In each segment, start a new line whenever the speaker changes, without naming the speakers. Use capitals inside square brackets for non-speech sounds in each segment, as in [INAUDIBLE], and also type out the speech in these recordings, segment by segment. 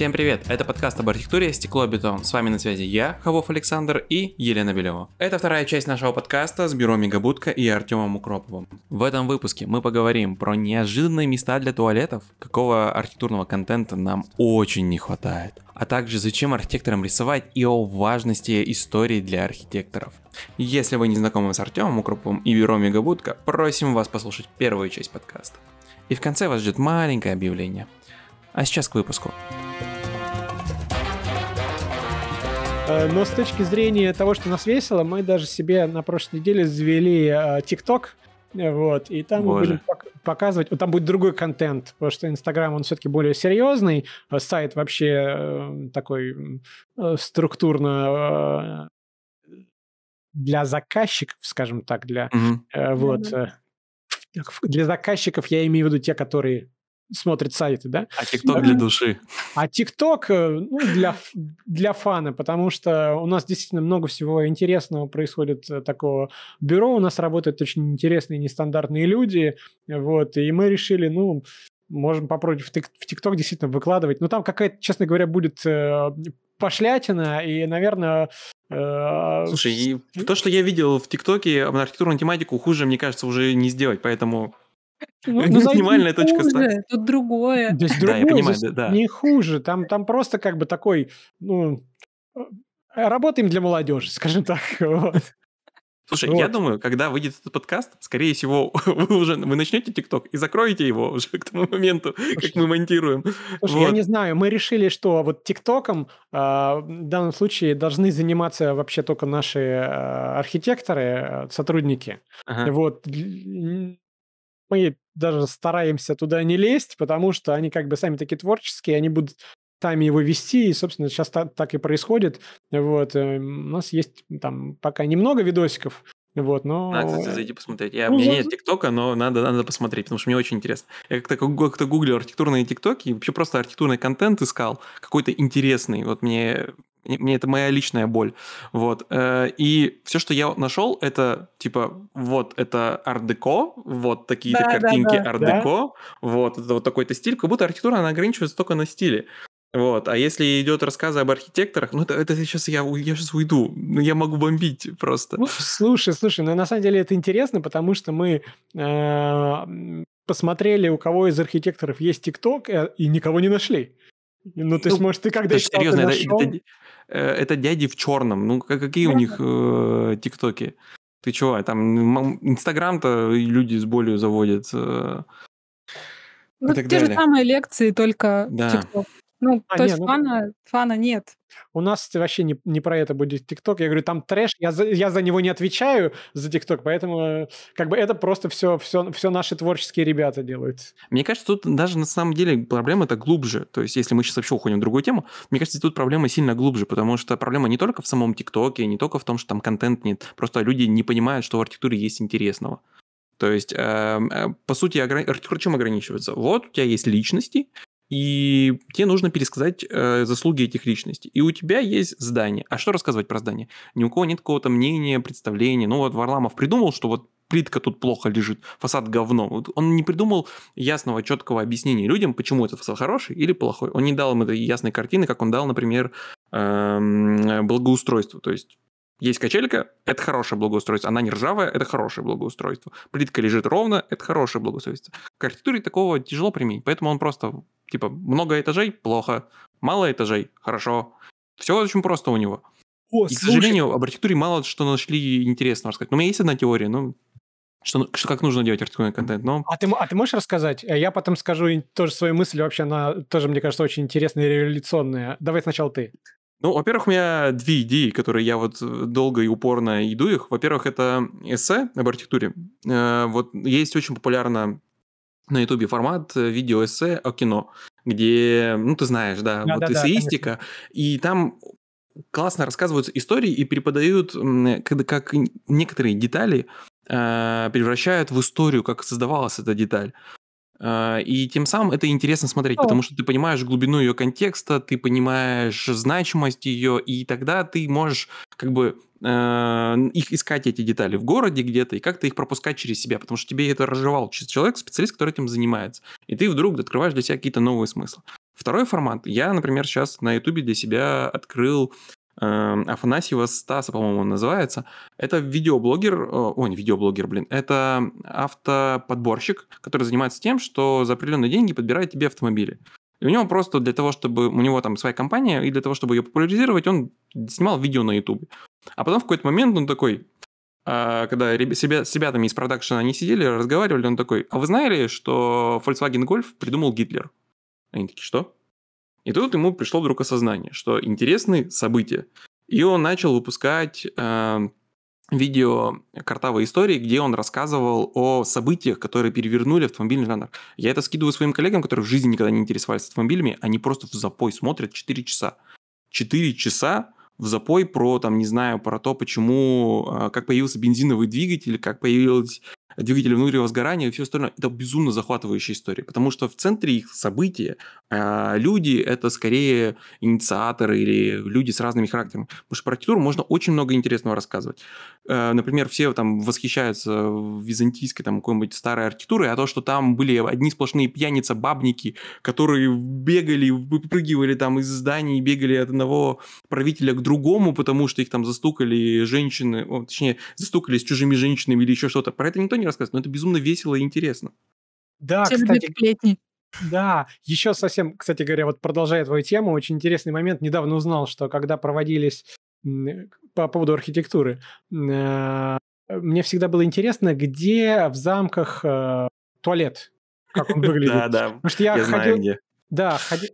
Всем привет, это подкаст об архитектуре «Стекло-бетон». С вами на связи я, Хавов Александр и Елена Белева. Это вторая часть нашего подкаста с бюро Мегабудка и Артемом Укроповым. В этом выпуске мы поговорим про неожиданные места для туалетов, какого архитектурного контента нам очень не хватает, а также зачем архитекторам рисовать и о важности истории для архитекторов. Если вы не знакомы с Артемом Укроповым и бюро Мегабудка, просим вас послушать первую часть подкаста. И в конце вас ждет маленькое объявление. А сейчас к выпуску.
Э, но с точки зрения того, что нас весело, мы даже себе на прошлой неделе завели э, ТикТок, вот, и там Боже. мы будем показывать, вот там будет другой контент, потому что Инстаграм, он все-таки более серьезный, а сайт вообще э, такой структурно для заказчиков, скажем так, для mm-hmm. вот для заказчиков я имею в виду те, которые смотрит сайты, да?
А ТикТок для души.
А ТикТок э, ну, для, для фана, потому что у нас действительно много всего интересного происходит э, такого. Бюро у нас работают очень интересные, нестандартные люди, вот, и мы решили, ну, можем попробовать в ТикТок действительно выкладывать. Но там какая-то, честно говоря, будет э, пошлятина, и, наверное...
Э, Слушай, и то, что я видел в ТикТоке на архитектурную тематику, хуже, мне кажется, уже не сделать, поэтому
ну, ну, минимальная точка старта. Тут другое. Здесь другое, да, я понимаю, здесь да, да. не хуже. Там, там просто как бы такой, ну, э, работаем для молодежи, скажем так. [LAUGHS] Вот.
Слушай, вот. я думаю, когда выйдет этот подкаст, скорее всего, [LAUGHS] вы уже вы начнете ТикТок и закроете его уже к тому моменту, Слушай, как мы монтируем.
Слушай, вот. я не знаю, мы решили, что вот ТикТоком э, в данном случае должны заниматься вообще только наши э, архитекторы, э, сотрудники. Ага. Вот мы даже стараемся туда не лезть, потому что они как бы сами такие творческие, они будут сами его вести, и, собственно, сейчас так, так и происходит. Вот, э, у нас есть там пока немного видосиков, вот, но...
Надо, кстати, зайти посмотреть. Я, ну, у меня нет ТикТока, но надо, надо посмотреть, потому что мне очень интересно. Я как-то как гуглил архитектурные ТикТоки, и вообще просто архитектурный контент искал, какой-то интересный. Вот мне мне это моя личная боль. Вот. Э, и все, что я нашел, это типа вот это ардеко, вот такие-то да, картинки да, да. ардеко, да? вот это вот такой-то стиль, как будто архитектура она ограничивается только на стиле. Вот, а если идет рассказы об архитекторах, ну это, это сейчас я, я сейчас уйду, ну я могу бомбить просто. Ну,
слушай, слушай, ну на самом деле это интересно, потому что мы э, посмотрели, у кого из архитекторов есть ТикТок, э, и никого не нашли. Ну, то есть, ну, может, ты когда это серьезно,
это, это, э, это дяди в черном. Ну, какие у них э, тиктоки? Ты чего? Там Инстаграм-то люди с болью заводят. Э,
ну, те далее. же самые лекции, только да. ТикТок. Ну, а, то не, есть ну... фана, фана нет.
У нас вообще не, не про это будет ТикТок. Я говорю, там трэш, я за, я за него не отвечаю, за ТикТок, поэтому как бы это просто все, все, все наши творческие ребята делают.
Мне кажется, тут даже на самом деле проблема-то глубже. То есть, если мы сейчас вообще уходим в другую тему, мне кажется, тут проблема сильно глубже, потому что проблема не только в самом ТикТоке, не только в том, что там контент нет, просто люди не понимают, что в архитектуре есть интересного. То есть, э, э, по сути, архитектура чем ограничивается? Вот у тебя есть личности, и тебе нужно пересказать э, заслуги этих личностей. И у тебя есть здание. А что рассказывать про здание? Ни у кого нет какого-то мнения, представления. Ну вот Варламов придумал, что вот плитка тут плохо лежит, фасад говно. Вот он не придумал ясного, четкого объяснения людям, почему этот фасад хороший или плохой. Он не дал им этой ясной картины, как он дал, например, эм, благоустройство. То есть есть качелька, это хорошее благоустройство. Она не ржавая, это хорошее благоустройство. Плитка лежит ровно, это хорошее благоустройство. К архитектуре такого тяжело применить, поэтому он просто Типа, много этажей – плохо, мало этажей – хорошо. Все очень просто у него. О, и, к сожалению, об архитектуре мало что нашли интересного рассказать. Но у меня есть одна теория, ну, что, что как нужно делать архитектурный контент. Но...
А, ты, а ты можешь рассказать? Э, я потом скажу тоже свою мысль, вообще она тоже, мне кажется, очень интересная и революционная. Давай сначала ты.
Ну, во-первых, у меня две идеи, которые я вот долго и упорно иду их. Во-первых, это эссе об архитектуре. Э, вот есть очень популярно на Ютубе формат э, видеоэссе о кино, где, ну, ты знаешь, да, да вот да, эссеистика, да, и там классно рассказываются истории и преподают, как, как некоторые детали э, превращают в историю, как создавалась эта деталь. Э, и тем самым это интересно смотреть, О. потому что ты понимаешь глубину ее контекста, ты понимаешь значимость ее, и тогда ты можешь как бы их искать эти детали в городе где-то и как-то их пропускать через себя, потому что тебе это разжевал человек, специалист, который этим занимается. И ты вдруг открываешь для себя какие-то новые смыслы. Второй формат. Я, например, сейчас на Ютубе для себя открыл э, Афанасьева Стаса, по-моему, он называется. Это видеоблогер, о, не видеоблогер, блин, это автоподборщик, который занимается тем, что за определенные деньги подбирает тебе автомобили. И у него просто для того, чтобы у него там своя компания, и для того, чтобы ее популяризировать, он снимал видео на YouTube. А потом в какой-то момент он такой, а, когда себя, с ребятами из продакшена они сидели, разговаривали, он такой, а вы знали, что Volkswagen Golf придумал Гитлер? Они такие, что? И тут ему пришло вдруг осознание, что интересные события. И он начал выпускать э, видео картавой истории, где он рассказывал о событиях, которые перевернули автомобильный жанр. Я это скидываю своим коллегам, которые в жизни никогда не интересовались автомобилями, они просто в запой смотрят 4 часа. 4 часа в запой про, там, не знаю, про то, почему, а, как появился бензиновый двигатель, как появилась двигатели внутреннего сгорания и все остальное. Это безумно захватывающая история, потому что в центре их события э, люди — это скорее инициаторы или люди с разными характерами. Потому что про архитектуру можно очень много интересного рассказывать. Э, например, все там восхищаются византийской там какой-нибудь старой архитектурой, а то, что там были одни сплошные пьяница-бабники, которые бегали, выпрыгивали там из зданий, бегали от одного правителя к другому, потому что их там застукали женщины, о, точнее, застукали с чужими женщинами или еще что-то. Про это никто не рассказывать, но это безумно весело и интересно.
Да, Все кстати, сплетни. Да, еще совсем, кстати говоря, вот продолжая твою тему, очень интересный момент. Недавно узнал, что когда проводились по поводу архитектуры, э, мне всегда было интересно, где в замках э, туалет, как он [LAUGHS] выглядит.
Да, да. Потому что я, я ходил, знаю, где.
Да, ходи...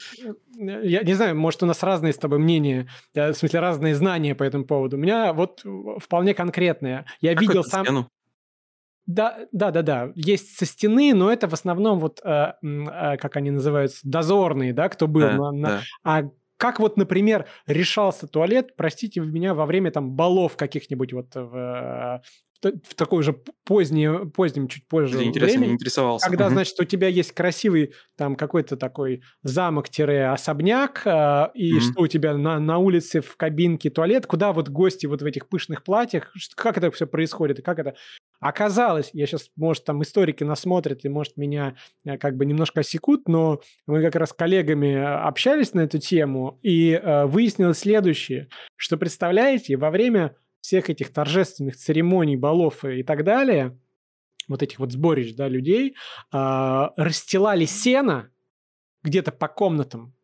Э, я не знаю, может, у нас разные с тобой мнения, в смысле, разные знания по этому поводу. У меня вот вполне конкретное. Я как видел сам... Стену? Да, да, да, да. Есть со стены, но это в основном вот, э, э, как они называются, дозорные, да, кто был. Да, на, на... Да. А как вот, например, решался туалет, простите меня, во время там балов каких-нибудь вот в, в такой же поздний, позднем, чуть позже
Интересно, времени, интересовался.
Когда, угу. значит, у тебя есть красивый там какой-то такой замок-особняк, э, и угу. что у тебя на, на улице в кабинке туалет, куда вот гости вот в этих пышных платьях, как это все происходит, и как это... Оказалось, я сейчас, может, там историки насмотрят и, может, меня э, как бы немножко осекут, но мы как раз с коллегами э, общались на эту тему, и э, выяснилось следующее, что, представляете, во время всех этих торжественных церемоний, балов и так далее, вот этих вот сборищ, да, людей, э, расстилали сено где-то по комнатам,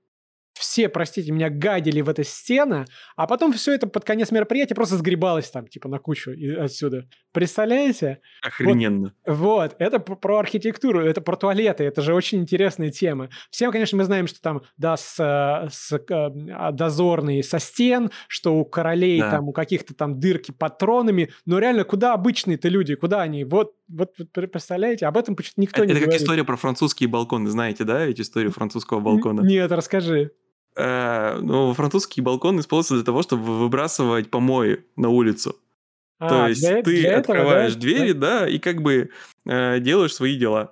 все, простите меня, гадили в этой стены, а потом все это под конец мероприятия просто сгребалось там, типа, на кучу отсюда. Представляете?
Охрененно.
Вот, вот, это про архитектуру, это про туалеты, это же очень интересная тема. Всем, конечно, мы знаем, что там, да, с, с э, дозорные со стен, что у королей да. там, у каких-то там дырки патронами, но реально, куда обычные-то люди, куда они? Вот, вот, вот представляете, об этом почему-то никто
это,
не
это
говорит.
Это как история про французские балконы, знаете, да, эти истории французского балкона?
Нет, расскажи.
Э, ну, французский балкон используется для того, чтобы выбрасывать помои на улицу. А, То есть для, ты для открываешь этого, да? двери, да, и как бы э, делаешь свои дела.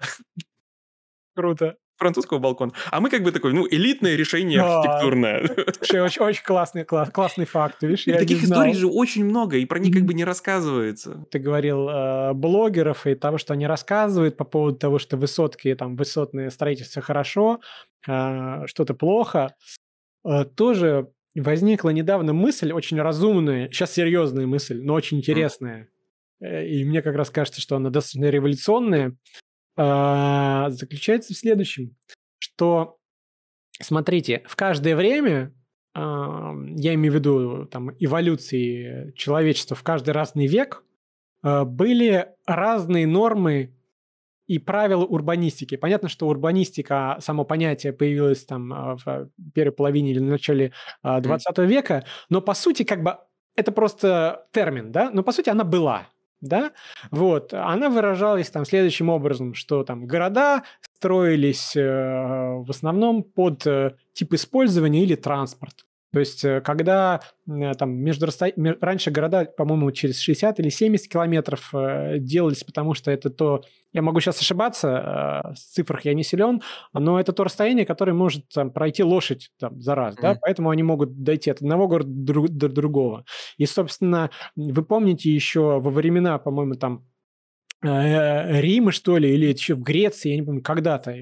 Круто.
Французского балкона. А мы как бы такой, ну, элитное решение а, архитектурное. [LAUGHS]
Очень, очень классный, класс, классный факт. Видишь,
и таких историй же очень много, и про них как бы не рассказывается.
Ты говорил э, блогеров и того, что они рассказывают по поводу того, что высотки, там, высотное строительство хорошо, э, что-то плохо. Э, тоже возникла недавно мысль, очень разумная, сейчас серьезная мысль, но очень интересная. Mm. И мне как раз кажется, что она достаточно революционная. А, заключается в следующем, что, смотрите, в каждое время, а, я имею в виду там, эволюции человечества в каждый разный век, были разные нормы и правила урбанистики. Понятно, что урбанистика, само понятие появилось там а, в первой половине или в начале 20 а, века, но по сути как бы это просто термин, да, но по сути она была, да, вот, она выражалась там следующим образом, что там города строились э, в основном под э, тип использования или транспорт. То есть, э, когда э, там между расто... раньше города, по-моему, через 60 или 70 километров э, делались, потому что это то, я могу сейчас ошибаться, с цифрах я не силен, но это то расстояние, которое может там, пройти лошадь там, за раз, mm-hmm. да, поэтому они могут дойти от одного города до другого. И, собственно, вы помните еще во времена, по-моему, там Рима, что ли, или еще в Греции, я не помню, когда-то.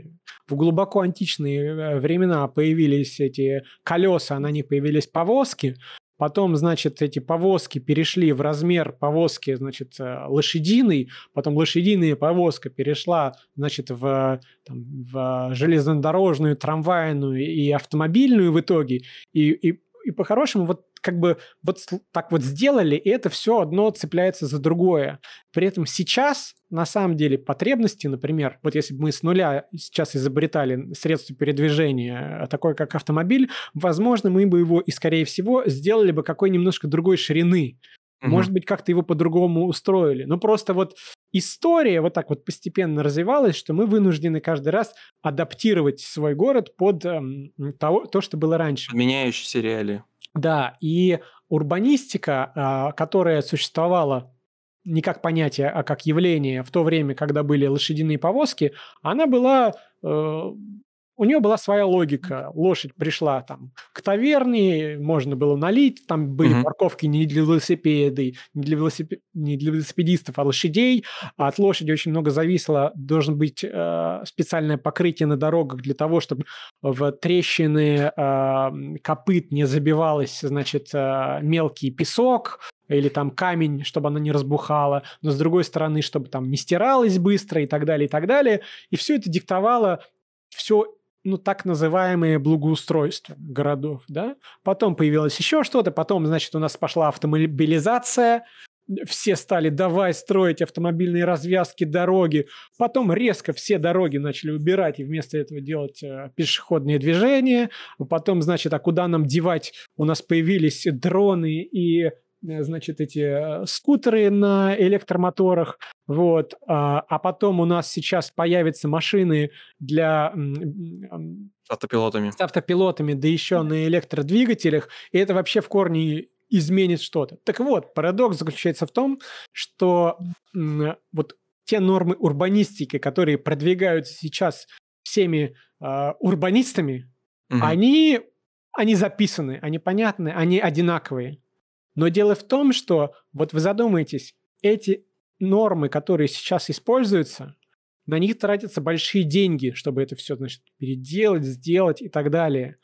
в глубоко античные э, времена появились эти колеса, на них появились повозки, Потом, значит, эти повозки перешли в размер повозки, значит, э, лошадиный. Потом лошадиная повозка перешла, значит, в, там, в железнодорожную, трамвайную и автомобильную в итоге. И, и, и по-хорошему вот как бы вот так вот сделали, и это все одно цепляется за другое. При этом сейчас, на самом деле, потребности, например, вот если бы мы с нуля сейчас изобретали средство передвижения, э, такое как автомобиль, возможно, мы бы его и, скорее всего, сделали бы какой немножко другой ширины. Угу. Может быть, как-то его по-другому устроили. Но просто вот история вот так вот постепенно развивалась, что мы вынуждены каждый раз адаптировать свой город под эм, того, то, что было раньше.
Меняющиеся реалии.
Да, и урбанистика, а, которая существовала не как понятие, а как явление в то время, когда были лошадиные повозки, она была э, у нее была своя логика. Лошадь пришла там к таверне, можно было налить, там были угу. парковки не для велосипеды, не для, велосипед... не для велосипедистов, а лошадей. А от лошади очень много зависело. Должен быть э, специальное покрытие на дорогах для того, чтобы в трещины э, копыт не забивалось, значит, э, мелкий песок, или там камень, чтобы она не разбухала, но с другой стороны, чтобы там не стиралось быстро и так далее, и так далее. И все это диктовало все ну, так называемые благоустройства городов, да. Потом появилось еще что-то, потом, значит, у нас пошла автомобилизация, все стали давай строить автомобильные развязки, дороги. Потом резко все дороги начали убирать и вместо этого делать э, пешеходные движения. Потом, значит, а куда нам девать? У нас появились дроны и значит, эти э, скутеры на электромоторах, вот, а, а потом у нас сейчас появятся машины для...
С автопилотами.
С автопилотами, да еще на электродвигателях, и это вообще в корне изменит что-то. Так вот, парадокс заключается в том, что вот те нормы урбанистики, которые продвигаются сейчас всеми э, урбанистами, угу. они, они записаны, они понятны, они одинаковые. Но дело в том, что вот вы задумаетесь, эти нормы, которые сейчас используются, на них тратятся большие деньги, чтобы это все, значит, переделать, сделать и так далее.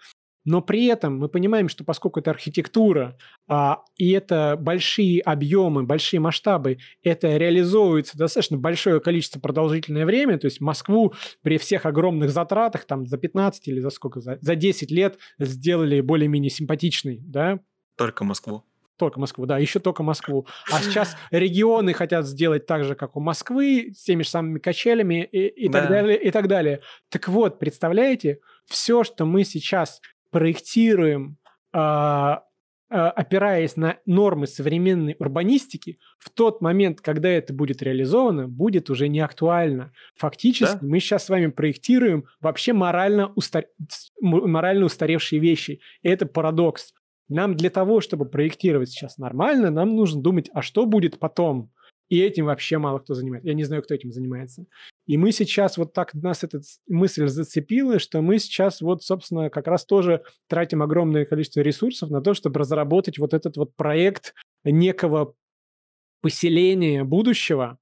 Но при этом мы понимаем, что поскольку это архитектура, а, и это большие объемы, большие масштабы, это реализовывается достаточно большое количество продолжительное время, то есть Москву при всех огромных затратах, там за 15 или за сколько, за, за 10 лет сделали более-менее симпатичной, да?
Только Москву.
Только Москву, да, еще только Москву. А сейчас [LAUGHS] регионы хотят сделать так же, как у Москвы, с теми же самыми качелями и, и да. так далее, и так далее. Так вот, представляете, все, что мы сейчас проектируем, э, опираясь на нормы современной урбанистики, в тот момент, когда это будет реализовано, будет уже не актуально. Фактически да? мы сейчас с вами проектируем вообще морально, устар... морально устаревшие вещи. И это парадокс. Нам для того, чтобы проектировать сейчас нормально, нам нужно думать, а что будет потом. И этим вообще мало кто занимается. Я не знаю, кто этим занимается. И мы сейчас вот так нас эта мысль зацепила, что мы сейчас вот, собственно, как раз тоже тратим огромное количество ресурсов на то, чтобы разработать вот этот вот проект некого поселения будущего,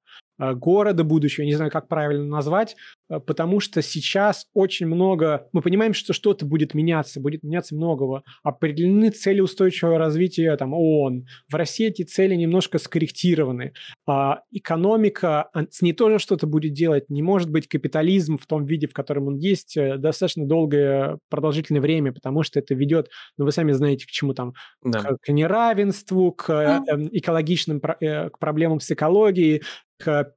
города будущего, не знаю, как правильно назвать, э, потому что сейчас очень много, мы понимаем, что что-то будет меняться, будет меняться многого. Определены цели устойчивого развития там, ООН. В России эти цели немножко скорректированы. А экономика с ней тоже что-то будет делать. Не может быть капитализм в том виде, в котором он есть, э, достаточно долгое продолжительное время, потому что это ведет, ну вы сами знаете, к чему там, да. к, к неравенству, к э, экологичным, э, к проблемам с экологией, к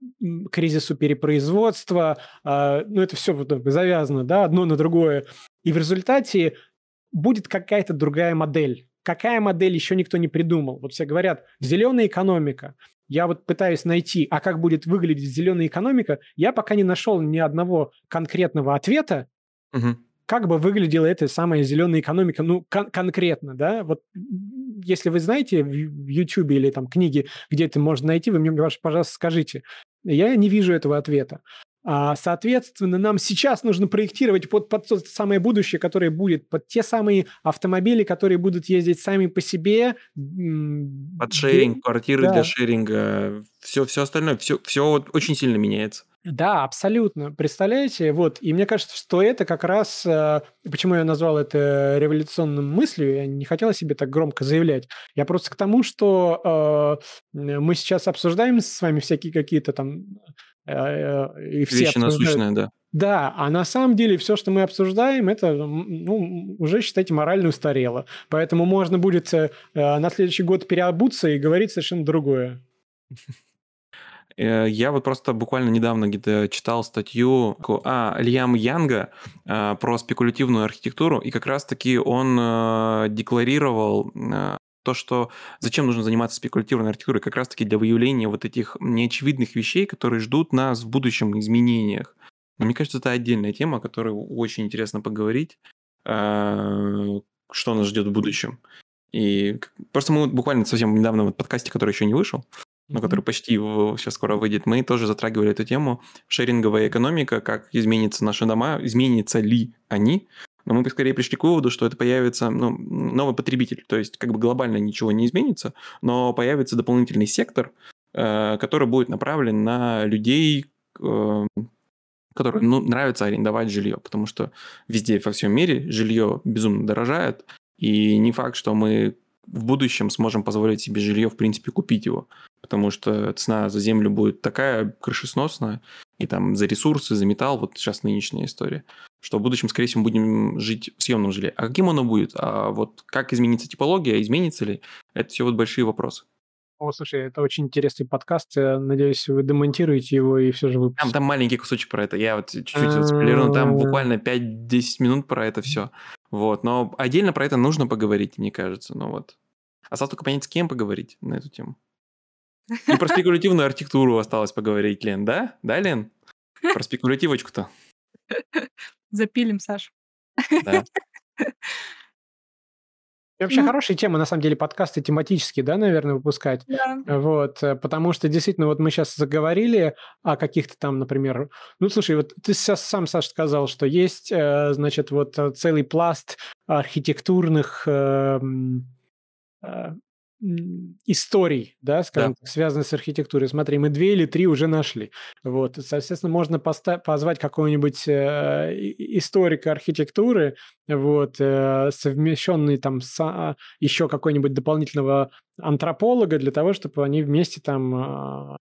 кризису перепроизводства. А, ну, это все вот завязано, да, одно на другое. И в результате будет какая-то другая модель. Какая модель еще никто не придумал. Вот все говорят, зеленая экономика. Я вот пытаюсь найти, а как будет выглядеть зеленая экономика, я пока не нашел ни одного конкретного ответа, угу. Как бы выглядела эта самая зеленая экономика, ну, кон- конкретно, да, вот если вы знаете в YouTube или там книги, где это можно найти, вы мне, пожалуйста, скажите. Я не вижу этого ответа. А, соответственно, нам сейчас нужно проектировать под, под то самое будущее, которое будет, под те самые автомобили, которые будут ездить сами по себе.
Под шеринг, квартиры да. для шеринга, все, все остальное, все, все вот очень сильно меняется.
Да, абсолютно. Представляете? Вот. И мне кажется, что это как раз... Э, почему я назвал это революционным мыслью, я не хотел себе так громко заявлять. Я просто к тому, что э, мы сейчас обсуждаем с вами всякие какие-то там...
Э, и все Вещи насущные, да.
Да, а на самом деле все, что мы обсуждаем, это ну, уже, считайте, морально устарело. Поэтому можно будет э, на следующий год переобуться и говорить совершенно другое.
Э, я вот просто буквально недавно где-то читал статью а, Льям Янга а, про спекулятивную архитектуру, и как раз-таки он а, декларировал а, то, что зачем нужно заниматься спекулятивной архитектурой, как раз-таки для выявления вот этих неочевидных вещей, которые ждут нас в будущем изменениях. Но мне кажется, это отдельная тема, о которой очень интересно поговорить, что нас ждет в будущем. И просто мы буквально совсем недавно в подкасте, который еще не вышел, но который почти сейчас скоро выйдет, мы тоже затрагивали эту тему. Шеринговая экономика, как изменится наши дома, изменится ли они. Но мы скорее пришли к выводу, что это появится ну, новый потребитель. То есть как бы глобально ничего не изменится, но появится дополнительный сектор, э, который будет направлен на людей, э, которым ну, нравится арендовать жилье. Потому что везде во всем мире жилье безумно дорожает. И не факт, что мы в будущем сможем позволить себе жилье, в принципе, купить его потому что цена за землю будет такая крышесносная, и там за ресурсы, за металл, вот сейчас нынешняя история, что в будущем, скорее всего, будем жить в съемном жилье. А каким оно будет? А вот как изменится типология, изменится ли? Это все вот большие вопросы.
О, слушай, это очень интересный подкаст. Я надеюсь, вы демонтируете его и все же выпустите.
Там, там маленький кусочек про это. Я вот чуть-чуть вот спойлерну, там буквально 5-10 минут про это все. Вот. Но отдельно про это нужно поговорить, мне кажется. Ну вот. Осталось только понять, с кем поговорить на эту тему. И про [LAUGHS] спекулятивную архитектуру осталось поговорить, Лен, да? Да, Лен? Про спекулятивочку-то.
Запилим, Саш.
Да.
И вообще ну, хорошая тема, на самом деле, подкасты тематические, да, наверное, выпускать.
Да.
Вот, э, потому что действительно, вот мы сейчас заговорили о каких-то там, например, ну, слушай, вот ты сейчас сам, Саш, сказал, что есть, э, значит, вот э, целый пласт архитектурных эм, историй, да, скажем да. так, связанных с архитектурой. Смотри, мы две или три уже нашли. Вот, соответственно, можно поста- позвать какого-нибудь э, историка архитектуры, вот, э, совмещенный там с а, еще какой-нибудь дополнительного антрополога для того, чтобы они вместе там э,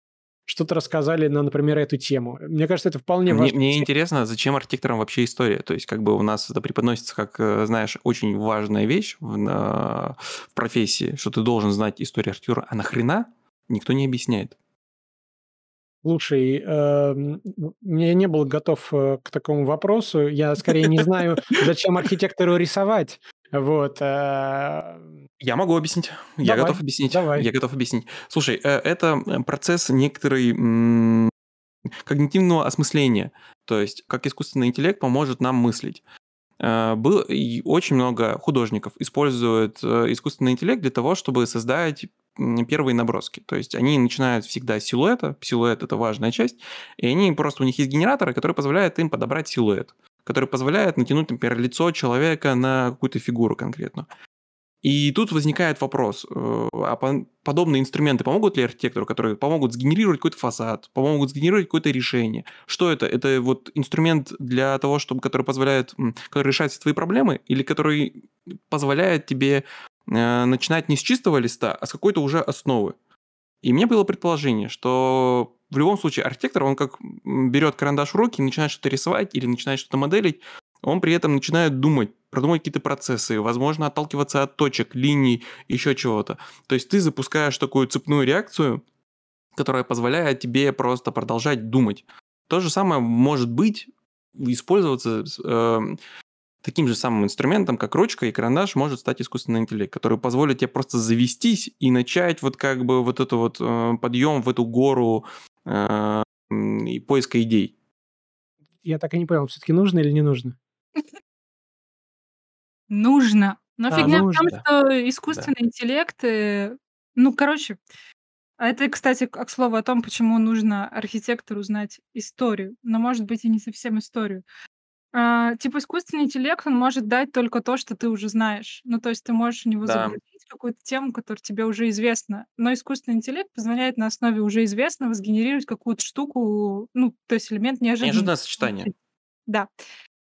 что-то рассказали на, например, эту тему. Мне кажется, это вполне
важно. Мне, мне интересно, зачем архитекторам вообще история? То есть, как бы у нас это преподносится как, э, знаешь, очень важная вещь в, на, в профессии, что ты должен знать историю архитектуры, а нахрена никто не объясняет.
Слушай, э, я не был готов э, к такому вопросу. Я скорее не знаю, зачем архитектору рисовать. Вот. Э,
я могу объяснить. Давай, я готов объяснить. Давай. Я готов объяснить. Слушай, э, это процесс некоторый когнитивного осмысления. То есть, как искусственный интеллект поможет нам мыслить. Э, был, и очень много художников используют искусственный интеллект для того, чтобы создать первые наброски. То есть они начинают всегда с силуэта, силуэт это важная часть, и они просто у них есть генераторы, которые позволяют им подобрать силуэт который позволяет натянуть, например, лицо человека на какую-то фигуру конкретно. И тут возникает вопрос, э, а подобные инструменты помогут ли архитектору, которые помогут сгенерировать какой-то фасад, помогут сгенерировать какое-то решение? Что это? Это вот инструмент для того, чтобы, который позволяет, который решает все твои проблемы, или который позволяет тебе э, начинать не с чистого листа, а с какой-то уже основы? И у меня было предположение, что в любом случае архитектор, он как берет карандаш в руки, начинает что-то рисовать или начинает что-то моделить, он при этом начинает думать, продумать какие-то процессы, возможно, отталкиваться от точек, линий, еще чего-то. То есть ты запускаешь такую цепную реакцию, которая позволяет тебе просто продолжать думать. То же самое может быть использоваться э, таким же самым инструментом, как ручка и карандаш, может стать искусственный интеллект, который позволит тебе просто завестись и начать вот как бы вот это вот э, подъем в эту гору и поиска идей.
Я так и не понял, все-таки нужно или не нужно?
Нужно. Но а, фигня нужно. в том, что искусственный да. интеллект, э, ну, короче, А это, кстати, к слову о том, почему нужно архитектору знать историю, но, может быть, и не совсем историю. А, типа искусственный интеллект, он может дать только то, что ты уже знаешь. Ну, то есть ты можешь в него Да. загрузить какую-то тему, которая тебе уже известна. Но искусственный интеллект позволяет на основе уже известного сгенерировать какую-то штуку, ну, то есть элемент
Неожиданное неожиданности. сочетание.
Да.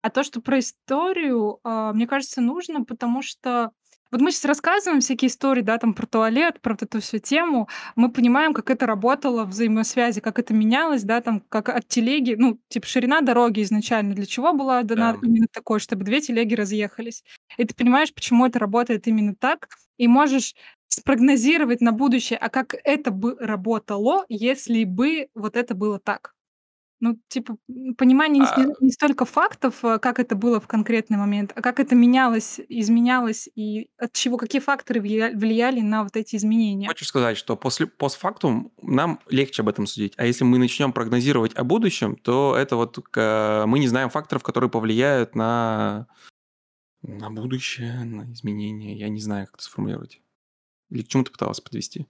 А то, что про историю, а, мне кажется, нужно, потому что вот мы сейчас рассказываем всякие истории, да, там про туалет, про вот эту всю тему. Мы понимаем, как это работало, взаимосвязи, как это менялось, да, там, как от телеги, ну, типа ширина дороги изначально для чего была дана Да. именно такой, чтобы две телеги разъехались. И ты понимаешь, почему это работает именно так, и можешь спрогнозировать на будущее, а как это бы работало, если бы вот это было так. Ну, типа, понимание не, А, не столько фактов, э, как это было в конкретный момент, а как это менялось, изменялось, и от чего, какие факторы влияли на вот эти изменения.
хочешь сказать, что после постфактум нам легче об этом судить, а если мы начнем прогнозировать о будущем, то это вот мы не знаем факторов, которые повлияют на на будущее, на изменения. Я не знаю, как это сформулировать. Или к чему ты пыталась подвести?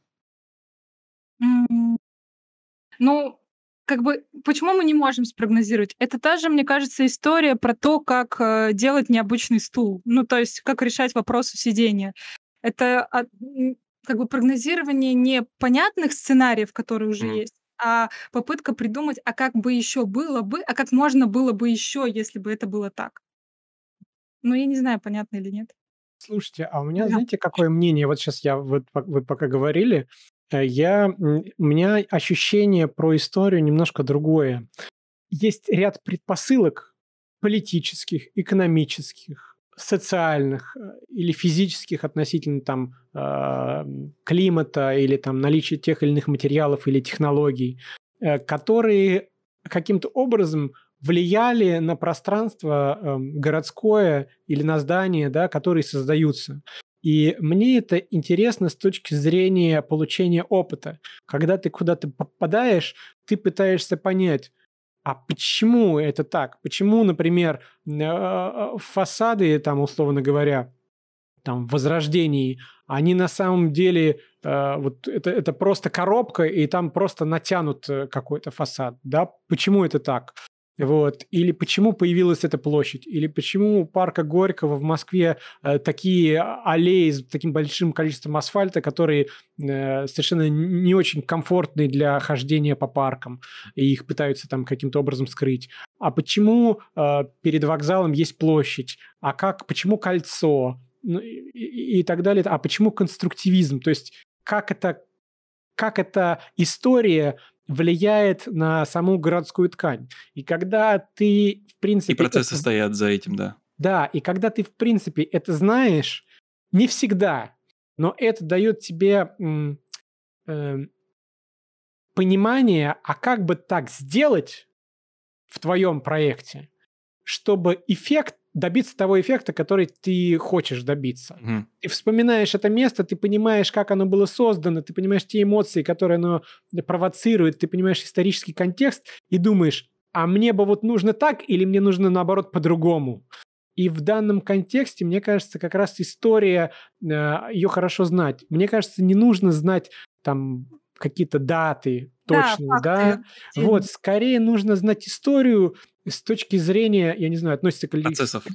Ну, как бы, почему мы не можем спрогнозировать? Это та же, мне кажется, история про то, как э, делать необычный стул. Ну, то есть, как решать вопросы сидения. Это как бы прогнозирование непонятных сценариев, которые уже mm. есть, а попытка придумать, а как бы еще было бы, а как можно было бы еще, если бы это было так. Ну, я не знаю, понятно или нет.
Слушайте, а у меня, да. знаете, какое мнение? Вот сейчас я, вот вы пока говорили, я, у меня ощущение про историю немножко другое. Есть ряд предпосылок политических, экономических, социальных э, или физических относительно там э, климата или там наличия тех или иных материалов или технологий, которые каким-то образом влияли на пространство эм, городское или на здания, да, которые создаются. И мне это интересно с точки зрения получения опыта. Когда ты куда-то попадаешь, ты пытаешься понять, а почему это так? Почему, например, а, фасады, там, условно говоря, там, Возрождении, они на самом деле, э, вот это, это просто коробка, и там просто натянут э, какой-то фасад, да? Почему это так? Вот. Или почему появилась эта площадь? Или почему у парка Горького в Москве э, такие аллеи с таким большим количеством асфальта, которые э, совершенно не очень комфортные для хождения по паркам, и их пытаются там каким-то образом скрыть? А почему э, перед вокзалом есть площадь? А как, почему кольцо? Ну, и, и так далее. А почему конструктивизм? То есть как это как эта история влияет на саму городскую ткань. И когда ты, в принципе...
И процессы это... стоят за этим, да.
Да, и когда ты, в принципе, это знаешь, не всегда, но это дает тебе э, понимание, а как бы так сделать в твоем проекте, чтобы эффект добиться того эффекта, который ты хочешь добиться. Mm. Ты вспоминаешь это место, ты понимаешь, как оно было создано, ты понимаешь те эмоции, которые оно провоцирует, ты понимаешь исторический контекст и думаешь, а мне бы вот нужно так или мне нужно наоборот по-другому. И в данном контексте, мне кажется, как раз история, э, ее хорошо знать. Мне кажется, не нужно знать там какие-то даты точные, да. да? Вот, скорее нужно знать историю с точки зрения, я не знаю, относится к...
Процессов.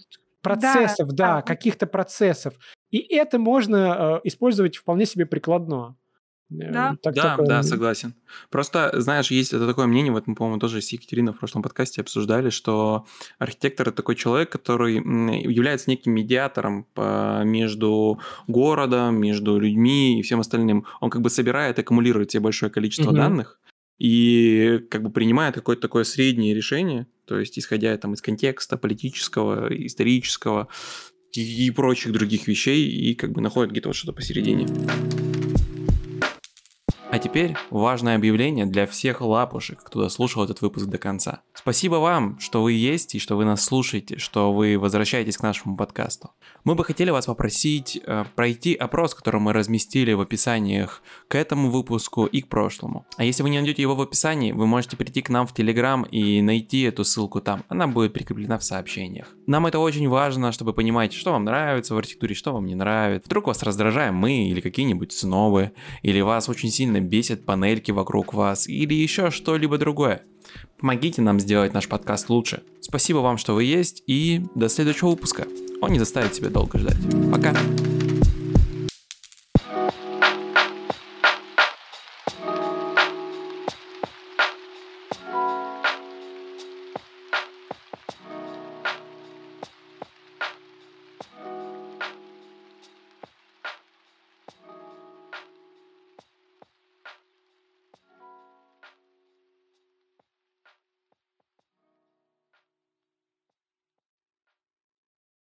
Процессов, да, да каких-то процессов. И это можно э, использовать вполне себе прикладно.
Э, да,
так, да, такое... да, согласен. Просто, знаешь, есть это такое мнение, вот мы, по-моему, тоже с Екатериной в прошлом подкасте обсуждали, что архитектор – это такой человек, который является неким медиатором между городом, между людьми и всем остальным. Он как бы собирает, аккумулирует себе большое количество угу. данных, и как бы принимает какое-то такое среднее решение, то есть исходя там из контекста политического, исторического и, и прочих других вещей, и как бы находит где-то вот что-то посередине. А теперь важное объявление для всех лапушек, кто дослушал этот выпуск до конца. Спасибо вам, что вы есть и что вы нас слушаете, что вы возвращаетесь к нашему подкасту. Мы бы хотели вас попросить э, пройти опрос, который мы разместили в описаниях к этому выпуску и к прошлому. А если вы не найдете его в описании, вы можете прийти к нам в Телеграм и найти эту ссылку там. Она будет прикреплена в сообщениях. Нам это очень важно, чтобы понимать, что вам нравится в архитектуре, что вам не нравится. Вдруг вас раздражаем мы или какие-нибудь снобы, или вас очень сильно бесит панельки вокруг вас или еще что-либо другое. Помогите нам сделать наш подкаст лучше. Спасибо вам, что вы есть, и до следующего выпуска. Он не заставит тебя долго ждать. Пока!